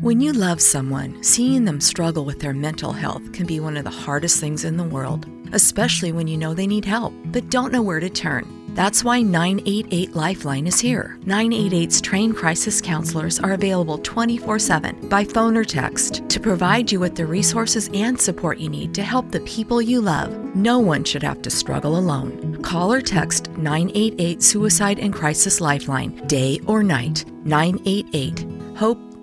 When you love someone, seeing them struggle with their mental health can be one of the hardest things in the world, especially when you know they need help but don't know where to turn. That's why 988 Lifeline is here. 988's trained crisis counselors are available 24 7 by phone or text to provide you with the resources and support you need to help the people you love. No one should have to struggle alone. Call or text 988 Suicide and Crisis Lifeline, day or night. 988. Hope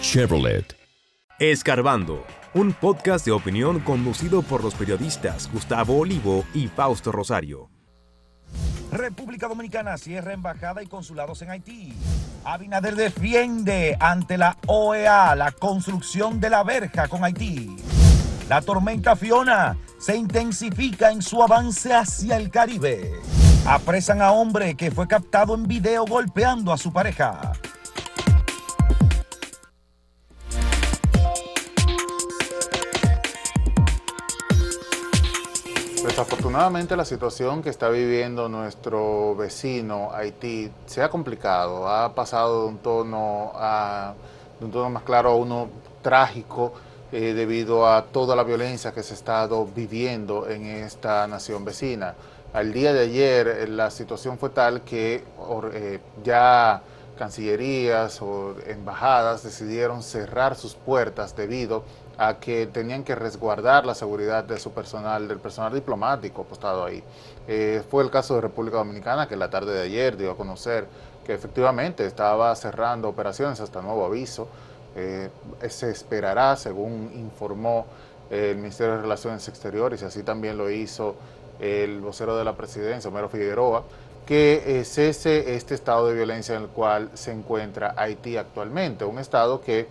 Chevrolet. Escarbando, un podcast de opinión conducido por los periodistas Gustavo Olivo y Fausto Rosario. República Dominicana cierra embajada y consulados en Haití. Abinader defiende ante la OEA la construcción de la verja con Haití. La tormenta Fiona se intensifica en su avance hacia el Caribe. Apresan a hombre que fue captado en video golpeando a su pareja. Desafortunadamente la situación que está viviendo nuestro vecino Haití se ha complicado, ha pasado de un tono, a, de un tono más claro a uno trágico eh, debido a toda la violencia que se ha estado viviendo en esta nación vecina. Al día de ayer eh, la situación fue tal que eh, ya cancillerías o embajadas decidieron cerrar sus puertas debido a que tenían que resguardar la seguridad de su personal, del personal diplomático apostado ahí. Eh, fue el caso de República Dominicana que la tarde de ayer dio a conocer que efectivamente estaba cerrando operaciones hasta nuevo aviso. Eh, se esperará, según informó el Ministerio de Relaciones Exteriores, y así también lo hizo el vocero de la presidencia, Homero Figueroa, que eh, cese este estado de violencia en el cual se encuentra Haití actualmente, un estado que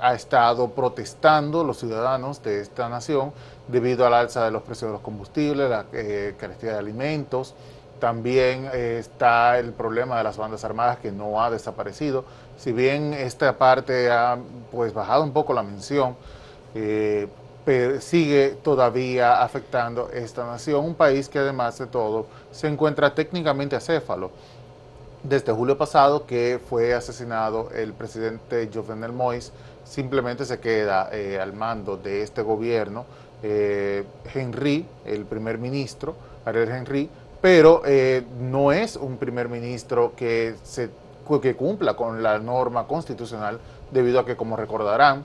ha estado protestando los ciudadanos de esta nación debido al alza de los precios de los combustibles, la eh, carestía de alimentos. También eh, está el problema de las bandas armadas que no ha desaparecido. Si bien esta parte ha pues bajado un poco la mención, eh, sigue todavía afectando esta nación, un país que además de todo se encuentra técnicamente acéfalo. Desde julio pasado que fue asesinado el presidente Jovenel Moïse, simplemente se queda eh, al mando de este gobierno eh, Henry, el primer ministro, Ariel Henry, pero eh, no es un primer ministro que, se, que cumpla con la norma constitucional, debido a que, como recordarán,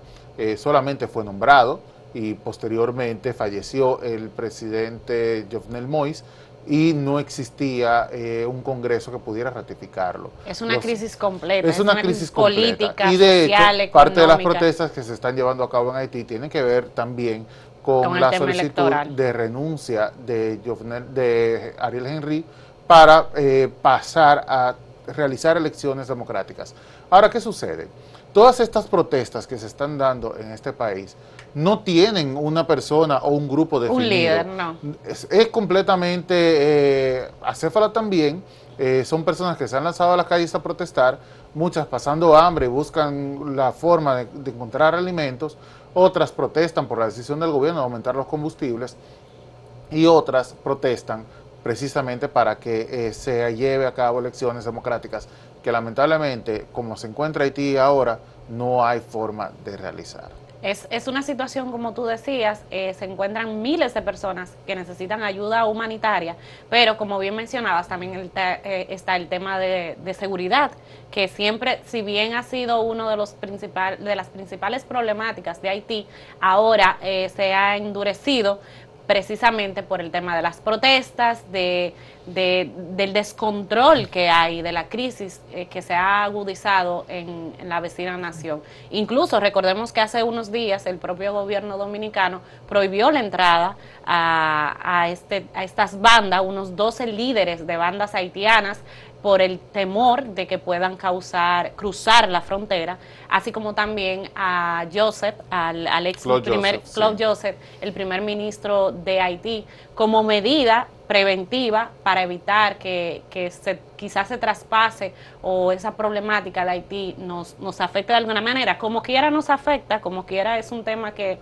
solamente fue nombrado y posteriormente falleció el presidente Jovenel Moïse, y no existía eh, un Congreso que pudiera ratificarlo. Es una crisis completa. Es, una, crisis, política, y de hecho, parte de las protestas que se están llevando a cabo en Haití tienen que ver también con, la solicitud de renuncia de, de Ariel Henry para eh, pasar a realizar elecciones democráticas. Ahora, ¿qué sucede? Todas estas protestas que se están dando en este país no tienen una persona o un grupo definido. Un líder, no. Es, completamente eh, acéfala también. Eh, son personas que se han lanzado a las calles a protestar, muchas pasando hambre, buscan la forma de, encontrar alimentos, otras protestan por la decisión del gobierno de aumentar los combustibles y otras protestan precisamente para que eh, se lleve a cabo elecciones democráticas que lamentablemente, como se encuentra Haití ahora, no hay forma de realizar. Es, es una situación, como tú decías, eh, se encuentran miles de personas que necesitan ayuda humanitaria, pero como bien mencionabas, también eh, está el tema de, seguridad, que siempre, si bien ha sido uno de, los principal, de las principales problemáticas de Haití, ahora se ha endurecido precisamente por el tema de las protestas, de, del descontrol que hay, de la crisis eh, que se ha agudizado en, la vecina nación. Incluso recordemos que hace unos días el propio gobierno dominicano prohibió la entrada a, a, este, a estas bandas, unos 12 líderes de bandas haitianas por el temor de que puedan causar, cruzar la frontera, así como también a Joseph, al, ex primer, Claude Joseph, el primer ministro de Haití, como medida preventiva para evitar que, se, quizás se traspase o esa problemática de Haití nos, nos afecte de alguna manera. Como quiera nos afecta, como quiera es un tema que,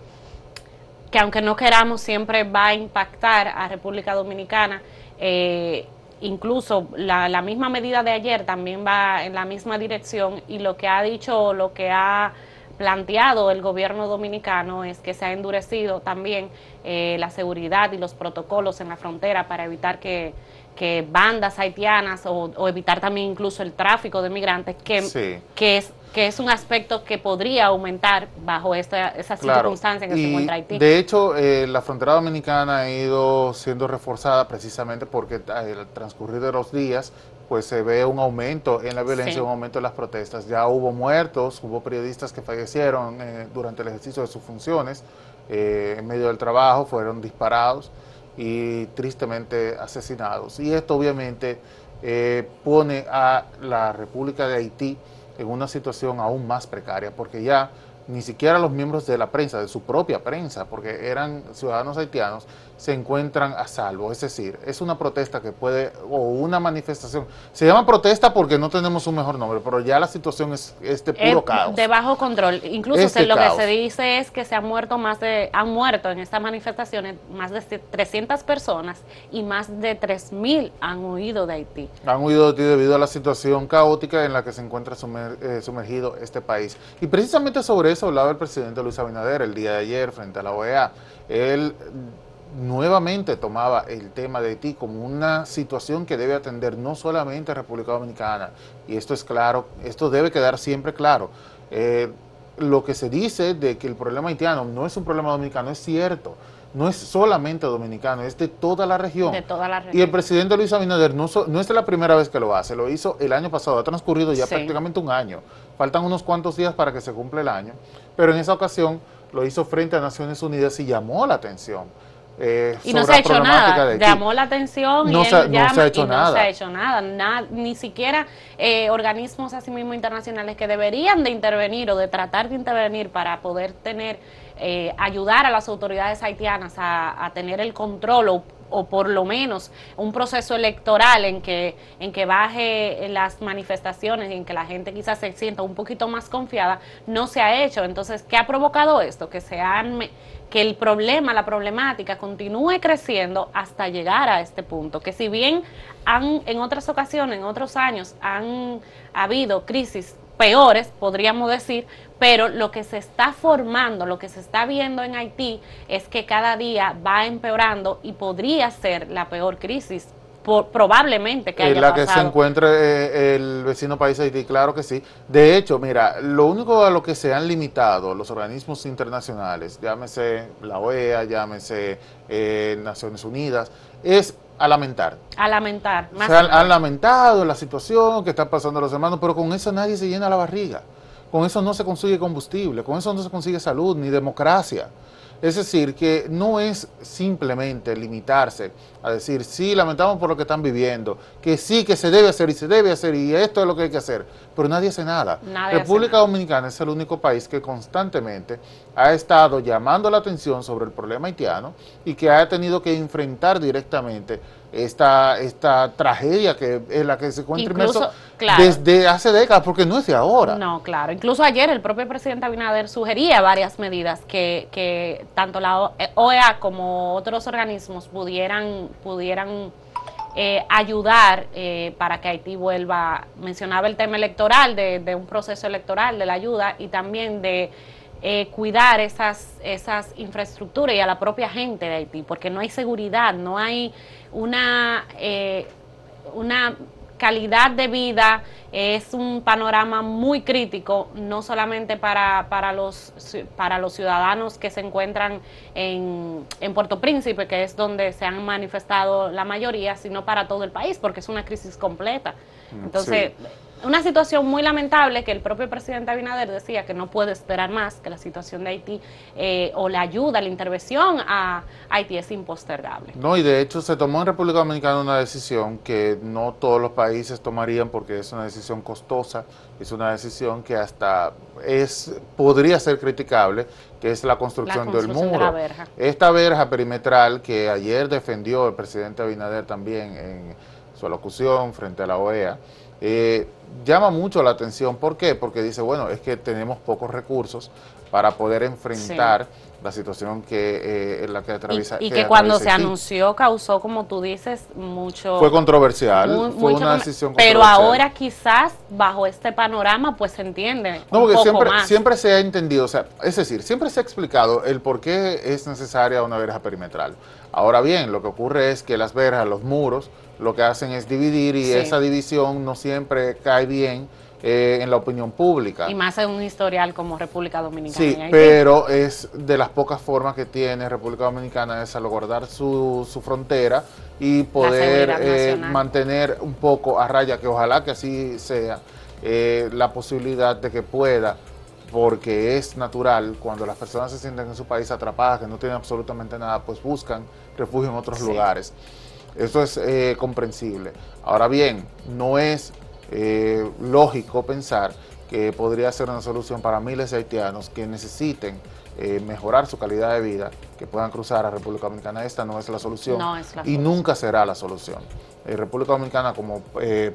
que aunque no queramos siempre va a impactar a República Dominicana. Eh, incluso la, la, misma medida de ayer también va en la misma dirección y lo que ha dicho, lo que ha planteado el gobierno dominicano es que se ha endurecido también eh, la seguridad y los protocolos en la frontera para evitar que, bandas haitianas o, evitar también incluso el tráfico de migrantes, que, que es que es un aspecto que podría aumentar bajo esta, esa circunstancia en que se encuentra Haití. De hecho, eh, la frontera dominicana ha ido siendo reforzada precisamente porque al transcurrir de los días pues se ve un aumento en la violencia, un aumento en las protestas. Ya hubo muertos, hubo periodistas que fallecieron eh, durante el ejercicio de sus funciones, en medio del trabajo, fueron disparados y tristemente asesinados. Y esto obviamente pone a la República de Haití en una situación aún más precaria, porque ya ni siquiera los miembros de la prensa, de su propia prensa, porque eran ciudadanos haitianos, se encuentran a salvo. Es decir, es una protesta que puede, o una manifestación. Se llama protesta porque no tenemos un mejor nombre, pero ya la situación es, de puro caos. De bajo control. Incluso lo que se dice es que se han muerto más de, han muerto en estas manifestaciones más de 300 personas y más de 3.000 han huido de Haití. Han huido de Haití debido a la situación caótica en la que se encuentra eh, sumergido este país. Y precisamente sobre eso hablaba el presidente Luis Abinader el día de ayer frente a la OEA. Él nuevamente tomaba el tema de Haití como una situación que debe atender no solamente a República Dominicana, y esto es claro, esto debe quedar siempre claro. Eh, lo que se dice de que el problema haitiano no es un problema dominicano es cierto, no es solamente dominicano, es de toda la región. De toda la región. Y el presidente Luis Abinader no, no es la primera vez que lo hace, lo hizo el año pasado, ha transcurrido ya prácticamente un año, faltan unos cuantos días para que se cumpla el año, pero en esa ocasión lo hizo frente a Naciones Unidas y llamó la atención eh, y no se ha hecho nada. Llamó la atención no y se, no se ha hecho nada. no se ha hecho nada. ni siquiera eh, organismos así mismo internacionales que deberían de intervenir o de tratar de intervenir para poder tener, eh, ayudar a las autoridades haitianas a, tener el control o, o, por lo menos un proceso electoral en que, en que baje las manifestaciones y en que la gente quizás se sienta un poquito más confiada, no se ha hecho. Entonces, ¿qué ha provocado esto? Que se han que el problema, la problemática continúe creciendo hasta llegar a este punto, que si bien han en otras ocasiones, en otros años, han habido crisis peores, podríamos decir, pero lo que se está formando, lo que se está viendo en Haití es que cada día va empeorando y podría ser la peor crisis probablemente que haya la que se encuentre eh, el vecino país Haití, claro que sí. De hecho, mira, lo único a lo que se han limitado los organismos internacionales, llámese la OEA, llámese eh, Naciones Unidas, es a lamentar. A lamentar. Más han, lamentado la situación que están pasando los hermanos, pero con eso nadie se llena la barriga. Con eso no se consigue combustible, con eso no se consigue salud ni democracia. Es decir, que no es simplemente limitarse a decir, sí, lamentamos por lo que están viviendo, que sí, que se debe hacer y se debe hacer y esto es lo que hay que hacer, pero nadie hace nada. República Dominicana es el único país que constantemente ha estado llamando la atención sobre el problema haitiano y que ha tenido que enfrentar directamente esta, esta tragedia que es la que se encuentra inmerso desde hace décadas, porque no es de ahora. No, claro. Incluso ayer el propio presidente Abinader sugería varias medidas que, que tanto la OEA como otros organismos pudieran, pudieran eh, ayudar eh, para que Haití vuelva. Mencionaba el tema electoral, de, de un proceso electoral, de la ayuda y también de eh, cuidar esas, esas infraestructuras y a la propia gente de Haití, porque no hay seguridad, no hay una, eh, una calidad de vida, es un panorama muy crítico, no solamente para, para, los, para los ciudadanos que se encuentran en, en Puerto Príncipe, que es donde se han manifestado la mayoría, sino para todo el país, porque es una crisis completa. Mm, Entonces, una situación muy lamentable que el propio presidente Abinader decía que no puede esperar más, que la situación de Haití eh, o la ayuda, la intervención a Haití es impostergable. No, y de hecho se tomó en República Dominicana una decisión que no todos los países tomarían porque es una decisión costosa, es una decisión que hasta es podría ser criticable, que es la construcción, del muro. Esta verja perimetral que ayer defendió el presidente Abinader también en su alocución frente a la OEA, eh, llama mucho la atención. ¿Por qué? Porque dice, bueno, es que tenemos pocos recursos para poder enfrentar la situación que eh, en la que atraviesa. Y, que, cuando se anunció causó, como tú dices, mucho... Fue controversial, fue una decisión Pero ahora quizás bajo este panorama pues se entiende. No, porque siempre, siempre se ha entendido, o sea, es decir, siempre se ha explicado el por qué es necesaria una verja perimetral. Ahora bien, lo que ocurre es que las verjas, los muros, lo que hacen es dividir y esa división no siempre cae bien eh, en la opinión pública. Y más en un historial como República Dominicana. Sí, pero es de las pocas formas que tiene República Dominicana de salvaguardar su, su frontera y poder eh, mantener un poco a raya, que ojalá que así sea, eh, la posibilidad de que pueda porque es natural cuando las personas se sienten en su país atrapadas, que no tienen absolutamente nada, pues buscan refugio en otros lugares. Eso es eh, comprensible. Ahora bien, no es eh, lógico pensar que podría ser una solución para miles de haitianos que necesiten eh, mejorar su calidad de vida, que puedan cruzar a República Dominicana. Esta no es la solución y nunca será la solución. República Dominicana como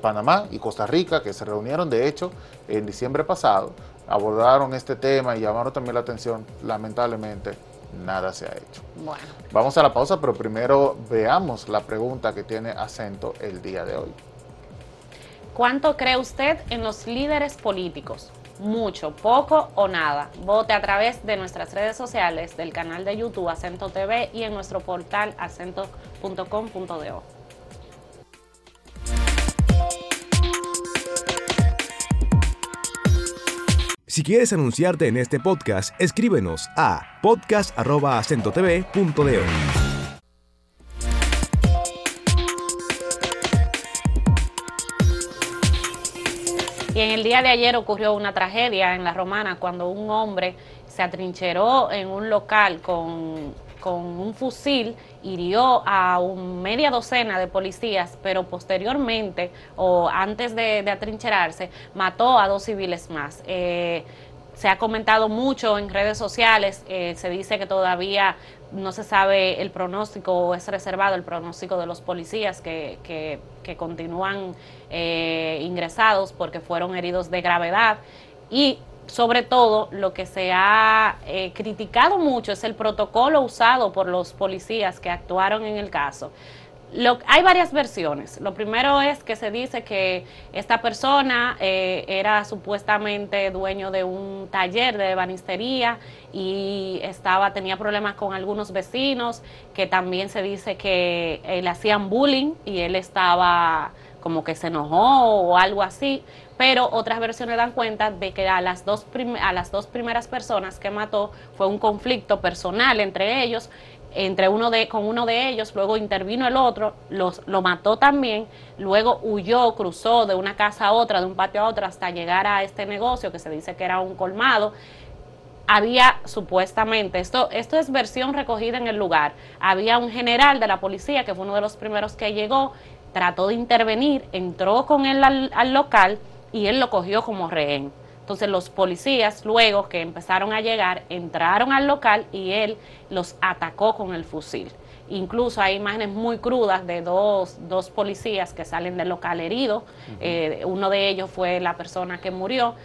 Panamá y Costa Rica, que se reunieron de hecho en diciembre pasado, abordaron este tema y llamaron también la atención, lamentablemente, nada se ha hecho. Bueno. Vamos a la pausa, pero primero veamos la pregunta que tiene acento el día de hoy. ¿Cuánto cree usted en los líderes políticos? Mucho, poco o nada. Vote a través de nuestras redes sociales, del canal de YouTube Acento TV y en nuestro portal acento.com.do. Si quieres anunciarte en este podcast, escríbenos a podcast.acentotv.de. Y en el día de ayer ocurrió una tragedia en La Romana cuando un hombre se atrincheró en un local con con un fusil hirió a un media docena de policías, pero posteriormente o antes de, atrincherarse mató a dos civiles más. Eh, se ha comentado mucho en redes sociales, eh, se dice que todavía no se sabe el pronóstico o es reservado el pronóstico de los policías que, que, continúan eh, ingresados porque fueron heridos de gravedad y sobre todo lo que se ha eh, criticado mucho es el protocolo usado por los policías que actuaron en el caso. hay varias versiones. Lo primero es que se dice que esta persona eh, era supuestamente dueño de un taller de banistería y estaba tenía problemas con algunos vecinos, que también se dice que eh, le hacían bullying y él estaba como que se enojó o algo así pero otras versiones dan cuenta de que a las dos, a las dos primeras personas que mató fue un conflicto personal entre ellos, entre uno de, con uno de ellos, luego intervino el otro, los, lo mató también, luego huyó, cruzó de una casa a otra, de un patio a otro, hasta llegar a este negocio que se dice que era un colmado. Había supuestamente, esto, esto es versión recogida en el lugar, había un general de la policía que fue uno de los primeros que llegó, trató de intervenir, entró con él al local, y él lo cogió como rehén. Entonces los policías luego que empezaron a llegar entraron al local y él los atacó con el fusil. Incluso hay imágenes muy crudas de dos, dos policías que salen del local heridos. Eh, uno de ellos fue la persona que murió.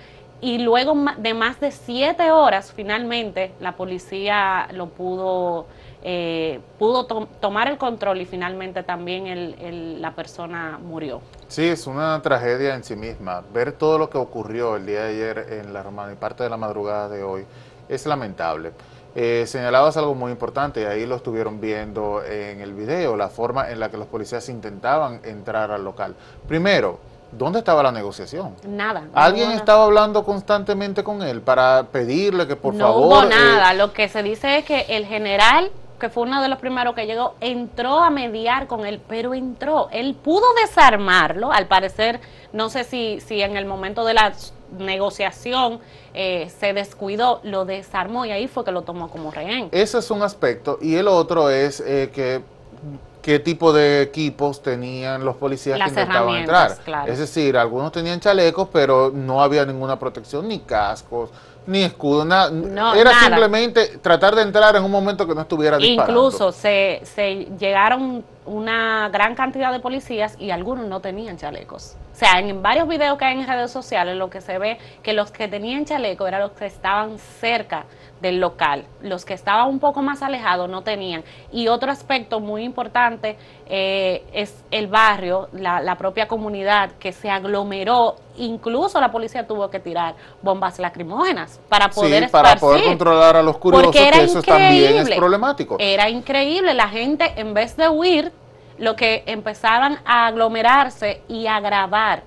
Y luego de más de siete horas, finalmente, la policía lo pudo eh, pudo tomar el control y finalmente también la persona murió. Sí, es una tragedia en sí misma. Ver todo lo que ocurrió el día de ayer en la Romana y parte de la madrugada de hoy es lamentable. Eh, señalabas algo muy importante y ahí lo estuvieron viendo en el video, la forma en la que los policías intentaban entrar al local. Primero, ¿dónde estaba la negociación? Nada. ¿Alguien estaba hablando constantemente con él para pedirle que por no favor... No hubo nada, lo que se dice es que el general que fue uno de los primeros que llegó, entró a mediar con él, pero entró. Él pudo desarmarlo, al parecer, no sé si, si en el momento de la negociación eh, se descuidó, lo desarmó y ahí fue que lo tomó como rehén. Ese es un aspecto. Y el otro es eh, que qué tipo de equipos tenían los policías que intentaban entrar. Es decir, algunos tenían chalecos, pero no había ninguna protección, ni cascos, ni escudo, nada. Era simplemente tratar de entrar en un momento que no estuviera disparando. Incluso se, se llegaron una gran cantidad de policías y algunos no tenían chalecos. O sea, en varios videos que hay en redes sociales lo que se ve que los que tenían chaleco eran los que estaban cerca del local. Los que estaban un poco más alejados no tenían. Y otro aspecto muy importante eh, es el barrio, la, propia comunidad que se aglomeró. Incluso la policía tuvo que tirar bombas lacrimógenas para poder sí, para poder controlar a los curiosos, que eso también es problemático. Era increíble. La gente, en vez de huir, lo que empezaban a aglomerarse y a grabar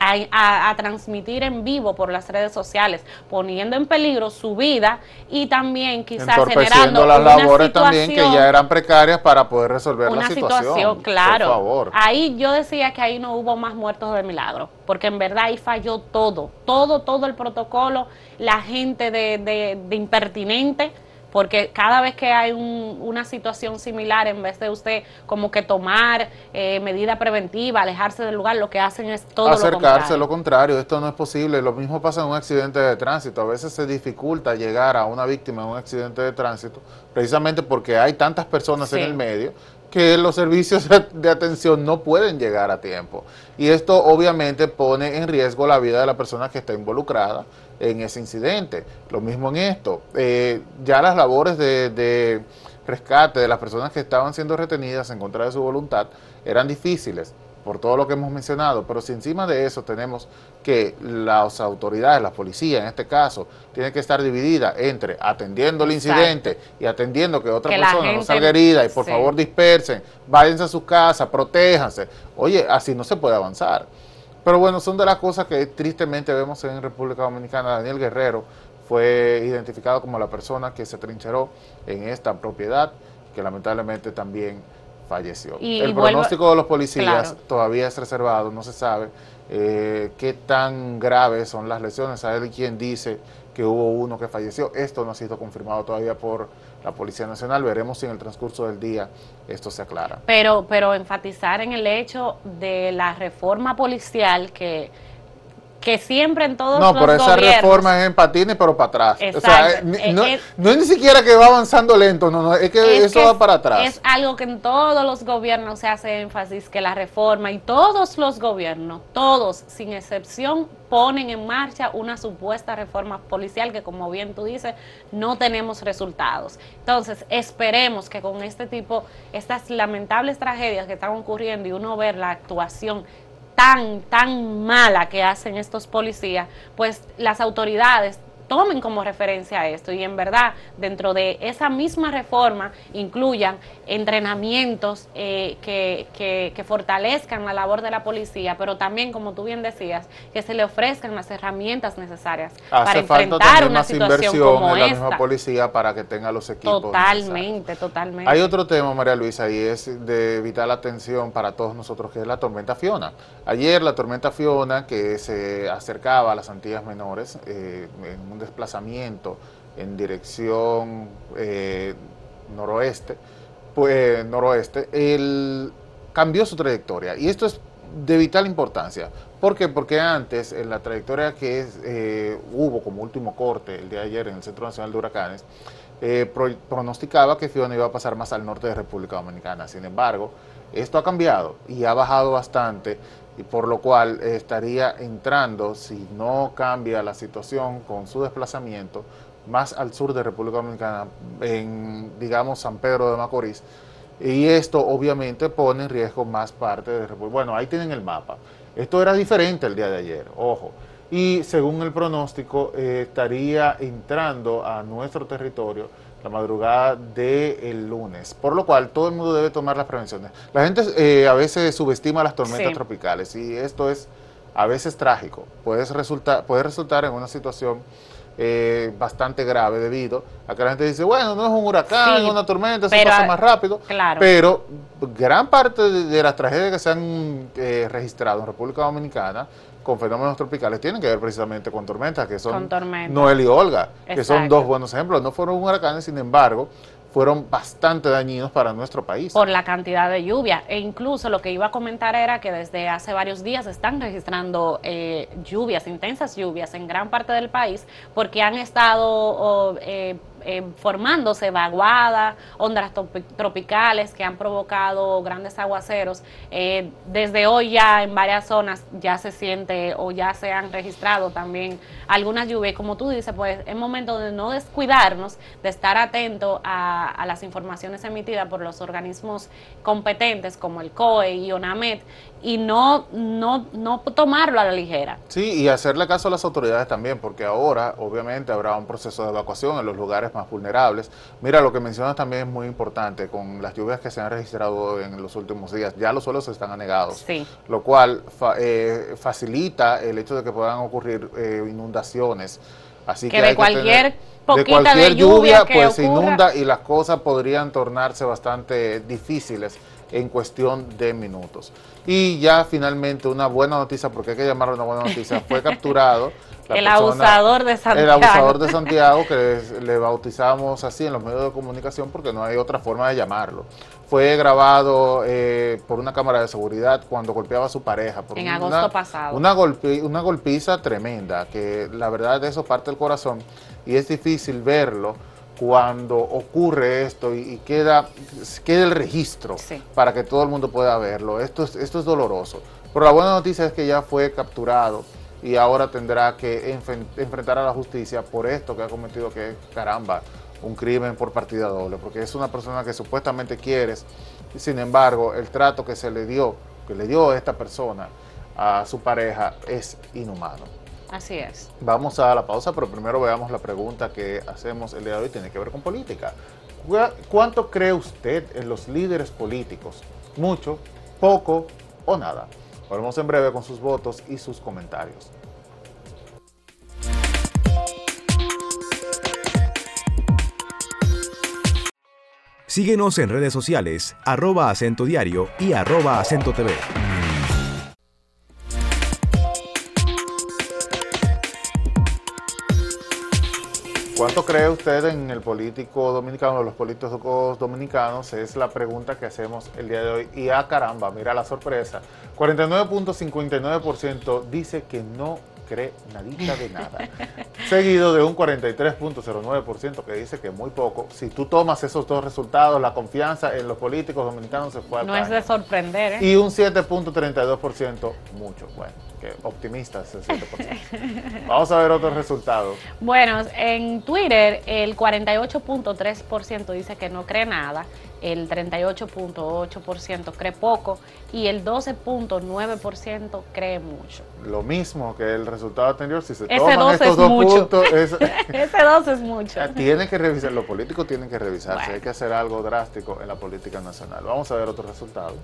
a, transmitir en vivo por las redes sociales, poniendo en peligro su vida y también quizás generando las labores también que ya eran precarias para poder resolver la situación. situación claro. Por favor. Ahí yo decía que ahí no hubo más muertos de milagro, porque en verdad ahí falló todo, todo, todo el protocolo, la gente de, de, de impertinente porque cada vez que hay una situación similar, en vez de usted como que tomar eh, medida preventiva, alejarse del lugar, lo que hacen es todo Acercarse, lo contrario. lo contrario, esto no es posible. Lo mismo pasa en un accidente de tránsito. A veces se dificulta llegar a una víctima en un accidente de tránsito, precisamente porque hay tantas personas en el medio que los servicios de atención no pueden llegar a tiempo. Y esto obviamente pone en riesgo la vida de la persona que está involucrada en ese incidente. Lo mismo en esto. Eh, ya las labores de, rescate de las personas que estaban siendo retenidas en contra de su voluntad eran difíciles por todo lo que hemos mencionado, pero si encima de eso tenemos que las autoridades, la policía en este caso, tiene que estar dividida entre atendiendo el incidente y atendiendo que otra persona no salga herida y por favor dispersen, váyanse a su casa, protéjanse. Oye, así no se puede avanzar. Pero bueno, son de las cosas que tristemente vemos en República Dominicana. Daniel Guerrero fue identificado como la persona que se trincheró en esta propiedad, que lamentablemente también falleció. el pronóstico de los policías todavía es reservado, no se sabe eh, qué tan graves son las lesiones. Hay quien dice que hubo uno que falleció. Esto no ha sido confirmado todavía por la Policía Nacional. Veremos si en el transcurso del día esto se aclara. Pero, pero enfatizar en el hecho de la reforma policial que que siempre en todos no, los pero esa reforma es en patines, pero para atrás. O sea, eh, no, es, ni siquiera que va avanzando lento, no, no, es que eso va para atrás. Es algo que en todos los gobiernos se hace énfasis, que la reforma, y todos los gobiernos, todos, sin excepción, ponen en marcha una supuesta reforma policial que, como bien tú dices, no tenemos resultados. Entonces, esperemos que con este tipo, estas lamentables tragedias que están ocurriendo y uno ver la actuación tan, tan mala que hacen estos policías, pues las autoridades tomen como referencia esto y en verdad dentro de esa misma reforma incluyan entrenamientos eh, que, que, fortalezcan la labor de la policía, pero también, como tú bien decías, que se le ofrezcan las herramientas necesarias para enfrentar una situación como en la misma policía para que tenga los equipos Totalmente, totalmente. Hay otro tema, María Luisa, y es de vital atención para todos nosotros, que es la tormenta Fiona. Ayer la tormenta Fiona, que se acercaba a las Antillas Menores, eh, en un desplazamiento en dirección eh, noroeste, pues, noroeste, él cambió su trayectoria. Y esto es de vital importancia. ¿Por qué? Porque antes, en la trayectoria que eh, hubo como último corte el día de ayer en el Centro Nacional de Huracanes, eh, pronosticaba que Fiona iba a pasar más al norte de República Dominicana. Sin embargo, esto ha cambiado y ha bajado bastante y por lo cual estaría entrando, si no cambia la situación con su desplazamiento, más al sur de República Dominicana, en, digamos, San Pedro de Macorís. Y esto obviamente pone en riesgo más parte de República. Bueno, ahí tienen el mapa. Esto era diferente el día de ayer, ojo. Y según el pronóstico, eh, estaría entrando a nuestro territorio la madrugada del lunes, por lo cual todo el mundo debe tomar las prevenciones. La gente eh, a veces subestima las tormentas tropicales y esto es a veces trágico, puede resultar, puede resultar en una situación eh, bastante grave debido a que la gente dice, bueno, no es un huracán, Sí, es una tormenta, se pasa más rápido. claro. Pero gran parte de, las tragedias que se han eh, registrado en República Dominicana con fenómenos tropicales tienen que ver precisamente con tormentas, que son Con tormentas. Noel y Olga, que son dos buenos ejemplos. No fueron huracanes, sin embargo, fueron bastante dañinos para nuestro país. por la cantidad de lluvia. E incluso lo que iba a comentar era que desde hace varios días están registrando eh, lluvias, intensas lluvias en gran parte del país, porque han estado eh, eh, formándose vaguadas, ondas tropi- tropicales que han provocado grandes aguaceros. Eh, desde hoy ya en varias zonas ya se siente o ya se han registrado también algunas lluvias. Como tú dices, pues es momento de no descuidarnos, de estar atento a, a las informaciones emitidas por los organismos competentes como el COE y ONAMED y no, no, no tomarlo a la ligera. Sí, y hacerle caso a las autoridades también, porque ahora obviamente habrá un proceso de evacuación en los lugares más vulnerables. Mira, lo que mencionas también es muy importante, con las lluvias que se han registrado en los últimos días, ya los suelos están anegados, Sí. lo cual fa- eh, facilita el hecho de que puedan ocurrir eh, inundaciones. Así Que que, de hay cualquier tener- poquita de cualquier lluvia que pues se inunda y las cosas podrían tornarse bastante difíciles en cuestión de minutos. Y ya finalmente una buena noticia, porque hay que llamarlo una buena noticia, fue capturado El persona- abusador de Santiago. El abusador de Santiago, que le, le bautizamos así en los medios de comunicación porque no hay otra forma de llamarlo. Fue grabado eh, por una cámara de seguridad cuando golpeaba a su pareja. Por En una- agosto pasado. Una, golpe, una golpiza tremenda, que la verdad de eso parte el corazón y es difícil verlo cuando ocurre esto y, y queda, queda el registro Sí. para que todo el mundo pueda verlo. Esto es, esto es doloroso. Pero la buena noticia es que ya fue capturado y ahora tendrá que enfrentar a la justicia por esto que ha cometido, que es, caramba, un crimen por partida doble, porque es una persona que supuestamente quieres, y sin embargo, el trato que se le dio, que le dio esta persona a su pareja es inhumano. Así es. Vamos a la pausa, pero primero veamos la pregunta que hacemos el día de hoy, tiene que ver con política. ¿Cuá- ¿Cuánto cree usted en los líderes políticos? ¿Mucho, poco o nada? Volvemos en breve con sus votos y sus comentarios. Síguenos en redes sociales, arroba acento diario y arroba acento TV. ¿Cuánto cree usted en el político dominicano, los políticos dominicanos? Es la pregunta que hacemos el día de hoy. Y ah, caramba, mira la sorpresa. 49.59% dice que no cree nadita de nada. Seguido de un 43.09% que dice que muy poco. Si tú tomas esos dos resultados, la confianza en los políticos dominicanos se fue al No es de sorprender, ¿eh? Y un 7.32%, mucho. Bueno, que optimista es el 7%. Vamos a ver otros resultados. Bueno, en Twitter el 48.3% dice que no cree nada, el 38.8% cree poco y el 12.9% cree mucho. Lo mismo que el resultado anterior, si se Ese toman 12 estos es dos mucho. puntos, es- Ese 12 es mucho. tienen que revisar, los políticos tienen que revisarse, Bueno. hay que hacer algo drástico en la política nacional. Vamos a ver otro resultado.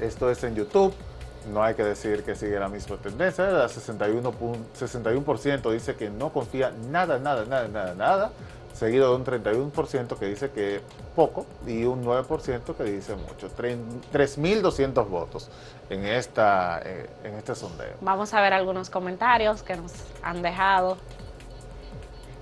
Esto es en YouTube, no hay que decir que sigue la misma tendencia, la 61, pun- 61% dice que no confía nada, nada, nada, nada, nada, seguido de un 31% que dice que poco y un 9% que dice mucho. Tre- 3.200 votos en, esta, eh, en este sondeo. Vamos a ver algunos comentarios que nos han dejado.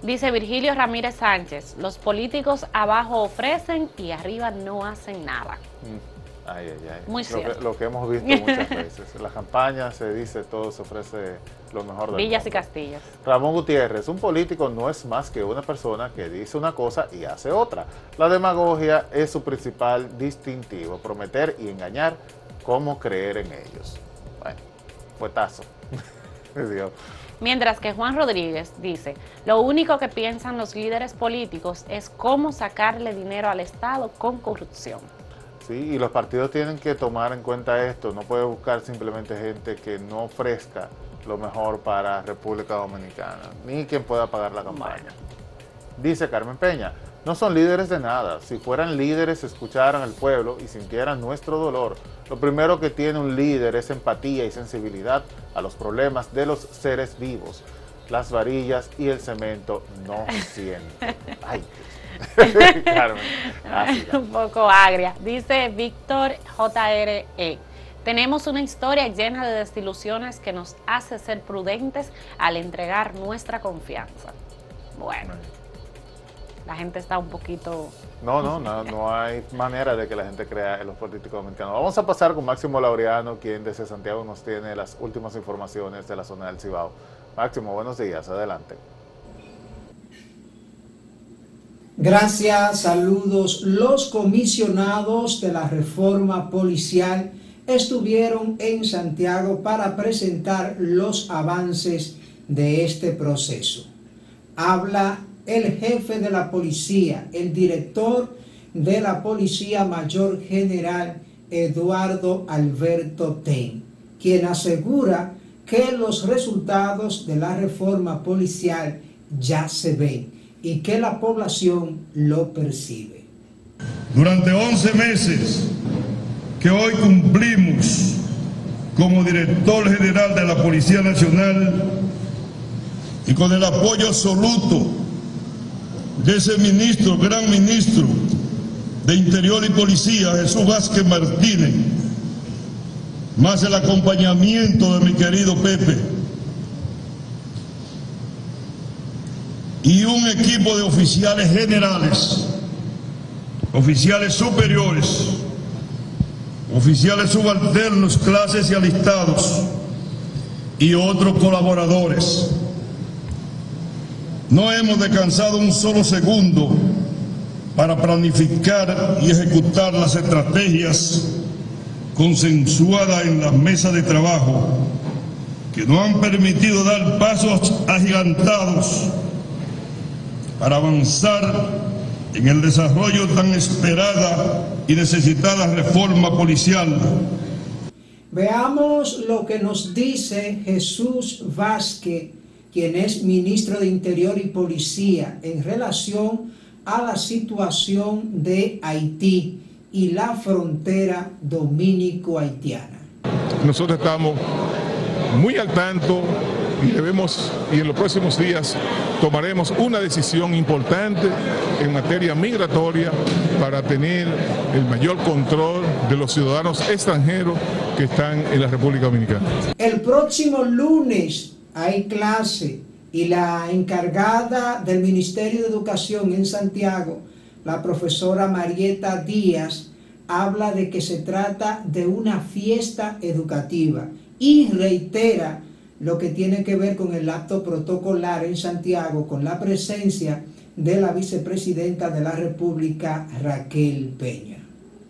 Dice Virgilio Ramírez Sánchez, los políticos abajo ofrecen y arriba no hacen nada. Mm, Ay, ay, ay. Muy lo, que, lo que hemos visto muchas veces. En las campañas se dice todo, se ofrece lo mejor del Villas y mundo. Castillas. Ramón Gutiérrez, un político no es más que una persona que dice una cosa y hace otra. La demagogia es su principal distintivo, prometer y engañar como creer en ellos. Bueno, fuetazo. Dios. Mientras que Juan Rodríguez dice, lo único que piensan los líderes políticos es cómo sacarle dinero al Estado con corrupción. Sí, y los partidos tienen que tomar en cuenta esto, no puede buscar simplemente gente que no ofrezca lo mejor para República Dominicana, ni quien pueda pagar la campaña. dice Carmen Peña. No son líderes de nada. Si fueran líderes, escucharan al pueblo y sintieran nuestro dolor. Lo primero que tiene un líder es empatía y sensibilidad a los problemas de los seres vivos. Las varillas y el cemento no sienten. Ay. Un poco agria. Dice Víctor JRE. Tenemos una historia llena de desilusiones que nos hace ser prudentes al entregar nuestra confianza. Bueno la gente está un poquito... No, no, no, no hay manera de que la gente crea en los políticos dominicanos. Vamos a pasar con Máximo Laureano, quien desde Santiago nos tiene las últimas informaciones de la zona del Cibao. Máximo, buenos días, adelante. Gracias, saludos. Los comisionados de la reforma policial estuvieron en Santiago para presentar los avances de este proceso. Habla el jefe de la policía, el director de la Policía Mayor General Eduardo Alberto Ten, quien asegura que los resultados de la reforma policial ya se ven y que la población lo percibe. Durante 11 meses que hoy cumplimos como director general de la Policía Nacional y con el apoyo absoluto de ese ministro, gran ministro de Interior y Policía, Jesús Vázquez Martínez, más el acompañamiento de mi querido Pepe, y un equipo de oficiales generales, oficiales superiores, oficiales subalternos, clases y alistados, y otros colaboradores. No hemos descansado un solo segundo para planificar y ejecutar las estrategias consensuadas en la mesa de trabajo que nos han permitido dar pasos agigantados para avanzar en el desarrollo tan esperada y necesitada reforma policial. Veamos lo que nos dice Jesús Vázquez quien es ministro de Interior y Policía, en relación a la situación de Haití y la frontera dominico-haitiana. Nosotros estamos muy al tanto y debemos, y en los próximos días tomaremos una decisión importante en materia migratoria para tener el mayor control de los ciudadanos extranjeros que están en la República Dominicana. El próximo lunes hay clase y la encargada del Ministerio de Educación en Santiago, la profesora Marieta Díaz, habla de que se trata de una fiesta educativa y reitera lo que tiene que ver con el acto protocolar en Santiago, con la presencia de la vicepresidenta de la República, Raquel Peña.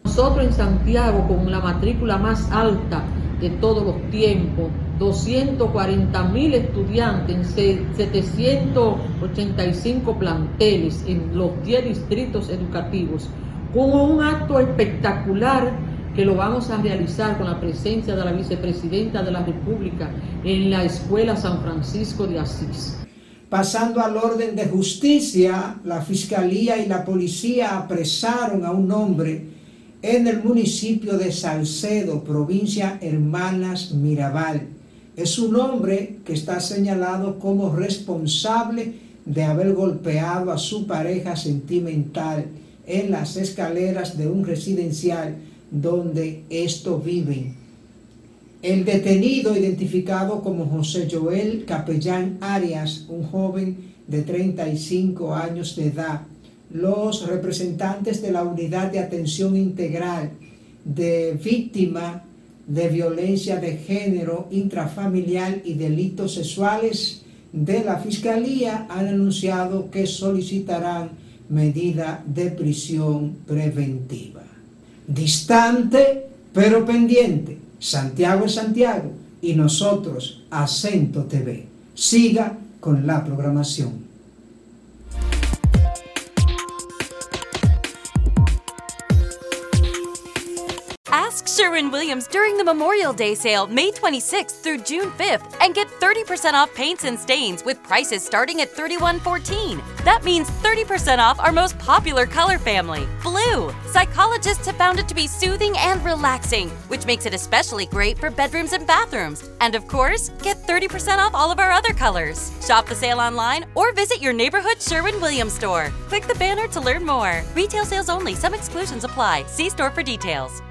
Nosotros en Santiago, con la matrícula más alta de todos los tiempos, 240 mil estudiantes en 785 planteles en los 10 distritos educativos, con un acto espectacular que lo vamos a realizar con la presencia de la vicepresidenta de la República en la Escuela San Francisco de Asís. Pasando al orden de justicia, la Fiscalía y la Policía apresaron a un hombre en el municipio de Salcedo, provincia Hermanas Mirabal es un hombre que está señalado como responsable de haber golpeado a su pareja sentimental en las escaleras de un residencial donde estos viven. El detenido, identificado como José Joel Capellán Arias, un joven de 35 años de edad, los representantes de la Unidad de Atención Integral de Víctima de violencia de género intrafamiliar y delitos sexuales de la Fiscalía han anunciado que solicitarán medida de prisión preventiva. Distante pero pendiente, Santiago es Santiago y nosotros, Acento TV. Siga con la programación. Ask Sherwin Williams during the Memorial Day sale, May 26th through June 5th, and get 30% off paints and stains with prices starting at $31.14. That means 30% off our most popular color family, blue. Psychologists have found it to be soothing and relaxing, which makes it especially great for bedrooms and bathrooms. And of course, get 30% off all of our other colors. Shop the sale online or visit your neighborhood Sherwin Williams store. Click the banner to learn more. Retail sales only, some exclusions apply. See store for details.